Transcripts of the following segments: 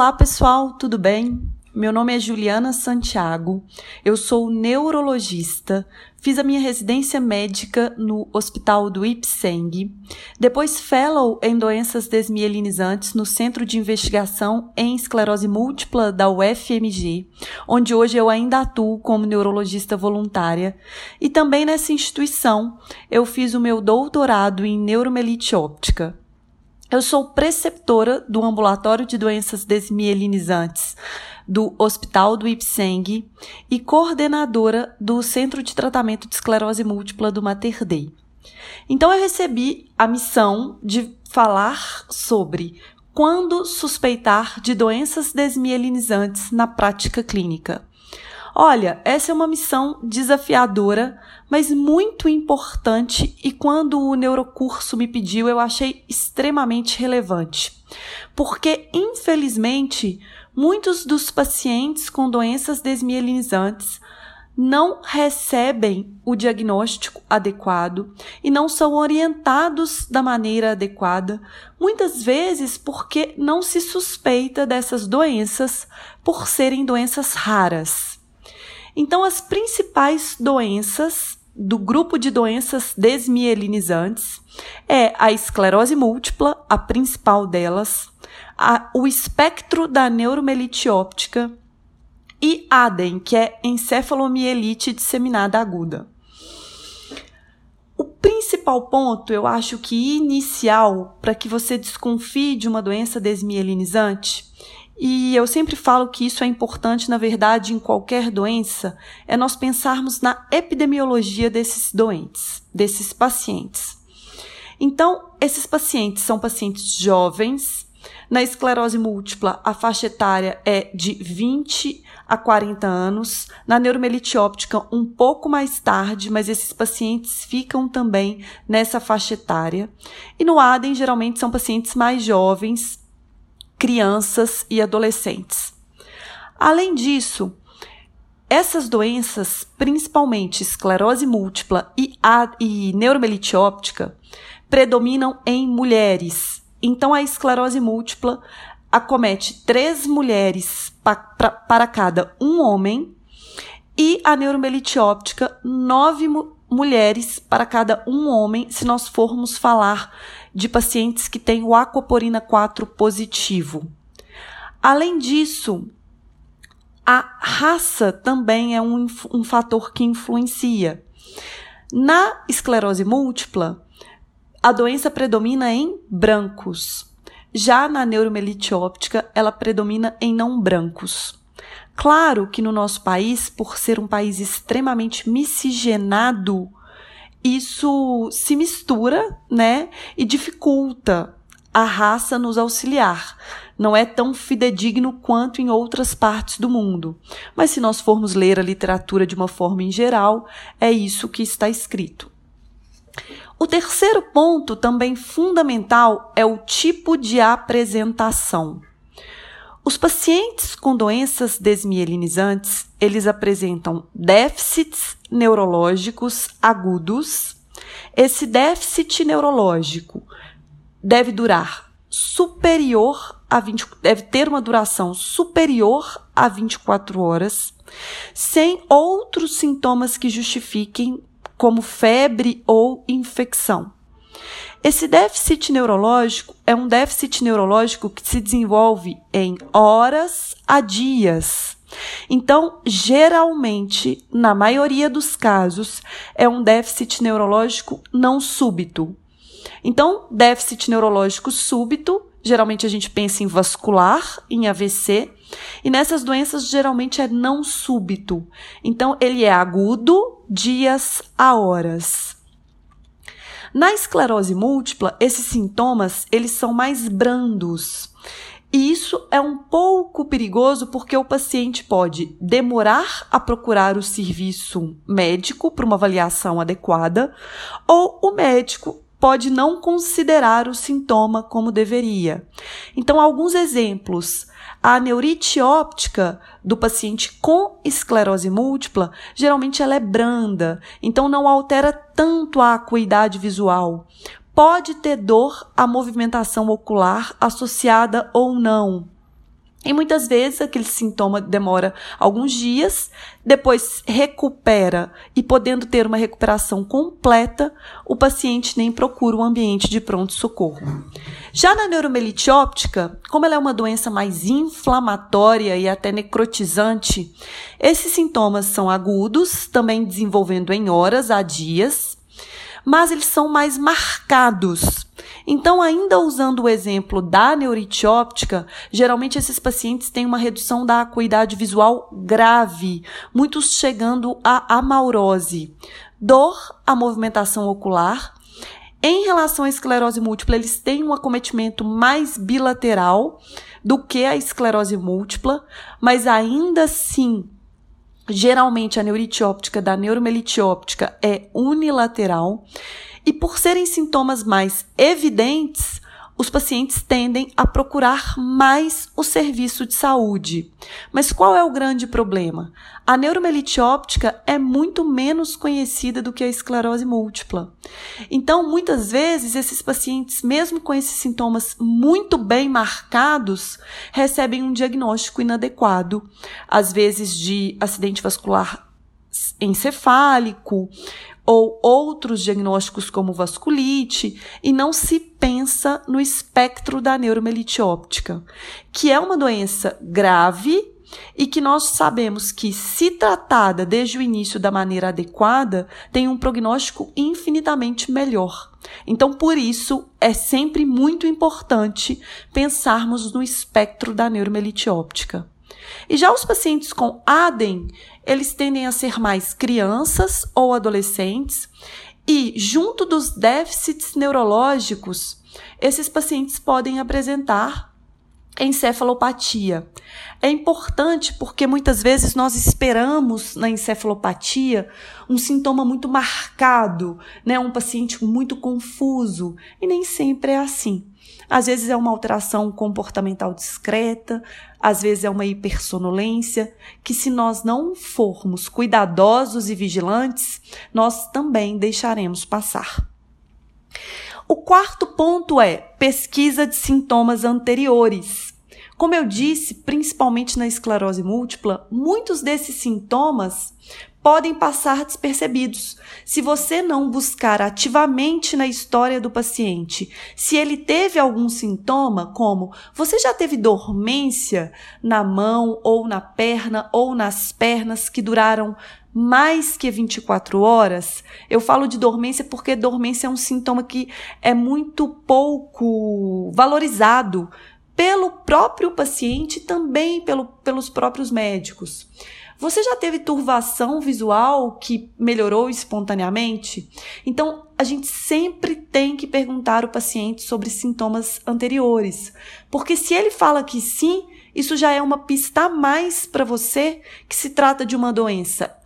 Olá, pessoal, tudo bem? Meu nome é Juliana Santiago, eu sou neurologista, fiz a minha residência médica no Hospital do Ipseng, depois fellow em doenças desmielinizantes no Centro de Investigação em Esclerose Múltipla da UFMG, onde hoje eu ainda atuo como neurologista voluntária, e também nessa instituição eu fiz o meu doutorado em neuromelite óptica. Eu sou preceptora do Ambulatório de Doenças Desmielinizantes do Hospital do Ipseng e coordenadora do Centro de Tratamento de Esclerose Múltipla do Mater Dei. Então eu recebi a missão de falar sobre quando suspeitar de doenças desmielinizantes na prática clínica. Olha, essa é uma missão desafiadora, mas muito importante e quando o neurocurso me pediu, eu achei extremamente relevante. Porque, infelizmente, muitos dos pacientes com doenças desmielinizantes não recebem o diagnóstico adequado e não são orientados da maneira adequada, muitas vezes porque não se suspeita dessas doenças por serem doenças raras. Então, as principais doenças do grupo de doenças desmielinizantes é a esclerose múltipla, a principal delas, a, o espectro da neuromelite óptica e ADEM, que é encefalomielite disseminada aguda. O principal ponto, eu acho que inicial, para que você desconfie de uma doença desmielinizante, e eu sempre falo que isso é importante, na verdade, em qualquer doença, é nós pensarmos na epidemiologia desses doentes, desses pacientes. Então, esses pacientes são pacientes jovens. Na esclerose múltipla, a faixa etária é de 20 a 40 anos. Na neuromelite óptica, um pouco mais tarde, mas esses pacientes ficam também nessa faixa etária. E no ADEM, geralmente são pacientes mais jovens, crianças e adolescentes. Além disso, essas doenças, principalmente esclerose múltipla e, a, e neuromelite óptica, predominam em mulheres. Então, a esclerose múltipla acomete três mulheres pa, pra, para cada um homem e a neuromelite óptica, nove mu mulheres para cada um homem, se nós formos falar de pacientes que têm o aquaporina 4 positivo. Além disso, a raça também é um, um fator que influencia. Na esclerose múltipla, a doença predomina em brancos. Já na neuromelite óptica, ela predomina em não brancos. Claro que no nosso país, por ser um país extremamente miscigenado, isso se mistura, né, e dificulta a raça nos auxiliar. Não é tão fidedigno quanto em outras partes do mundo. Mas se nós formos ler a literatura de uma forma em geral, é isso que está escrito. O terceiro ponto, também fundamental, é o tipo de apresentação. Os pacientes com doenças desmielinizantes, eles apresentam déficits neurológicos agudos. Esse déficit neurológico deve durar superior a 20, deve ter uma duração superior a 24 horas, sem outros sintomas que justifiquem como febre ou infecção. Esse déficit neurológico é um déficit neurológico que se desenvolve em horas a dias. Então, geralmente, na maioria dos casos, é um déficit neurológico não súbito. Então, déficit neurológico súbito, geralmente a gente pensa em vascular, em AVC, e nessas doenças geralmente é não súbito. Então, ele é agudo, dias a horas. Na esclerose múltipla, esses sintomas, eles são mais brandos. E isso é um pouco perigoso porque o paciente pode demorar a procurar o serviço médico para uma avaliação adequada, ou o médico pode não considerar o sintoma como deveria. Então, alguns exemplos. A neurite óptica do paciente com esclerose múltipla, geralmente ela é branda, então não altera tanto a acuidade visual. Pode ter dor à movimentação ocular associada ou não. E muitas vezes aquele sintoma demora alguns dias, depois recupera e podendo ter uma recuperação completa, o paciente nem procura um ambiente de pronto-socorro. Já na neuromelite óptica, como ela é uma doença mais inflamatória e até necrotizante, esses sintomas são agudos, também desenvolvendo em horas a dias, mas eles são mais marcados. Então, ainda usando o exemplo da neurite óptica, geralmente esses pacientes têm uma redução da acuidade visual grave, muitos chegando à amaurose. Dor, a movimentação ocular. Em relação à esclerose múltipla, eles têm um acometimento mais bilateral do que a esclerose múltipla, mas ainda assim Geralmente, a neurite óptica da neuromelite óptica é unilateral e, por serem sintomas mais evidentes, os pacientes tendem a procurar mais o serviço de saúde. Mas qual é o grande problema? A neuromelite óptica é muito menos conhecida do que a esclerose múltipla. Então, muitas vezes, esses pacientes, mesmo com esses sintomas muito bem marcados, recebem um diagnóstico inadequado, às vezes de acidente vascular encefálico, ou outros diagnósticos como vasculite e não se pensa no espectro da neuromelite óptica, que é uma doença grave e que nós sabemos que, se tratada desde o início da maneira adequada, tem um prognóstico infinitamente melhor. Então, por isso, é sempre muito importante pensarmos no espectro da neuromelite óptica. E já os pacientes com ADEM, eles tendem a ser mais crianças ou adolescentes, e junto dos déficits neurológicos, esses pacientes podem apresentar encefalopatia. É importante porque muitas vezes nós esperamos na encefalopatia um sintoma muito marcado, né? um paciente muito confuso, e nem sempre é assim. Às vezes é uma alteração comportamental discreta, às vezes é uma hipersonolência, que se nós não formos cuidadosos e vigilantes, nós também deixaremos passar. O quarto ponto é pesquisa de sintomas anteriores. Como eu disse, principalmente na esclerose múltipla, muitos desses sintomas podem passar despercebidos. Se você não buscar ativamente na história do paciente, se ele teve algum sintoma, como você já teve dormência na mão ou na perna ou nas pernas que duraram mais que 24 horas. Eu falo de dormência porque dormência é um sintoma que é muito pouco valorizado pelo próprio paciente e também pelo, pelos próprios médicos. Você já teve turvação visual que melhorou espontaneamente? Então, a gente sempre tem que perguntar ao paciente sobre sintomas anteriores, porque se ele fala que sim, isso já é uma pista a mais para você que se trata de uma doença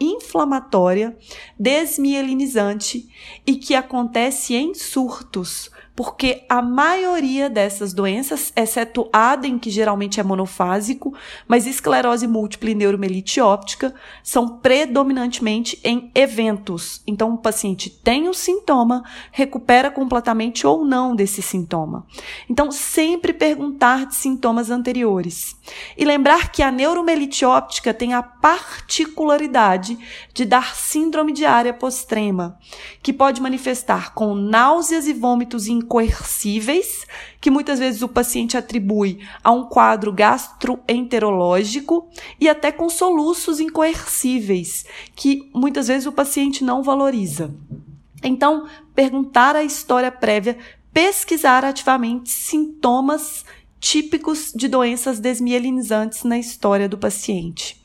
inflamatória, desmielinizante e que acontece em surtos porque a maioria dessas doenças, exceto ADEM, que geralmente é monofásico, mas esclerose múltipla e neuromelite óptica, são predominantemente em eventos. Então, o paciente tem o sintoma, recupera completamente ou não desse sintoma. Então, sempre perguntar de sintomas anteriores. E lembrar que a neuromelite óptica tem a particularidade de dar síndrome de área postrema, que pode manifestar com náuseas e vômitos incoercíveis, que muitas vezes o paciente atribui a um quadro gastroenterológico e até com soluços incoercíveis, que muitas vezes o paciente não valoriza. Então, perguntar a história prévia, pesquisar ativamente sintomas típicos de doenças desmielinizantes na história do paciente.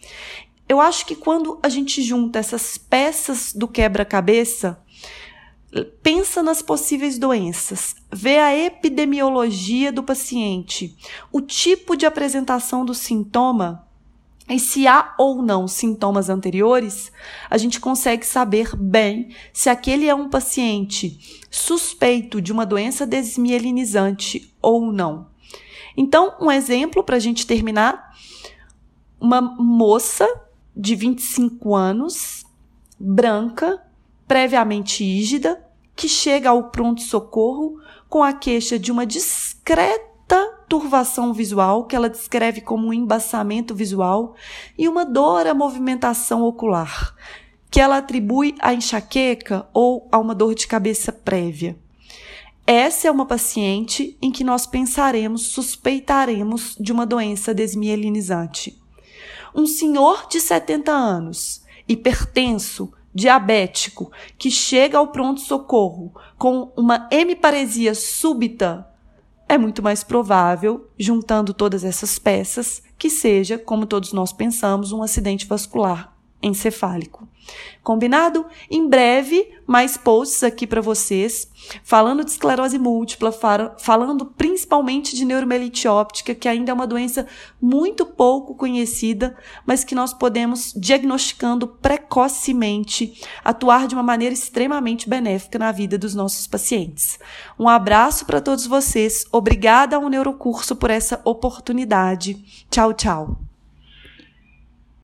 Eu acho que quando a gente junta essas peças do quebra-cabeça, pensa nas possíveis doenças, vê a epidemiologia do paciente, o tipo de apresentação do sintoma, e se há ou não sintomas anteriores, a gente consegue saber bem se aquele é um paciente suspeito de uma doença desmielinizante ou não. Então, um exemplo para a gente terminar: uma moça de 25 anos, branca, previamente ígida, que chega ao pronto-socorro com a queixa de uma discreta turvação visual, que ela descreve como um embaçamento visual, e uma dor à movimentação ocular, que ela atribui à enxaqueca ou a uma dor de cabeça prévia. Essa é uma paciente em que nós pensaremos, suspeitaremos de uma doença desmielinizante. Um senhor de 70 anos, hipertenso, diabético, que chega ao pronto-socorro com uma hemiparesia súbita, é muito mais provável, juntando todas essas peças, que seja, como todos nós pensamos, um acidente vascular encefálico. Combinado? Em breve, mais posts aqui para vocês, falando de esclerose múltipla, falando principalmente de neuromelite óptica, que ainda é uma doença muito pouco conhecida, mas que nós podemos, diagnosticando precocemente, atuar de uma maneira extremamente benéfica na vida dos nossos pacientes. Um abraço para todos vocês. Obrigada ao Neurocurso por essa oportunidade. Tchau, tchau.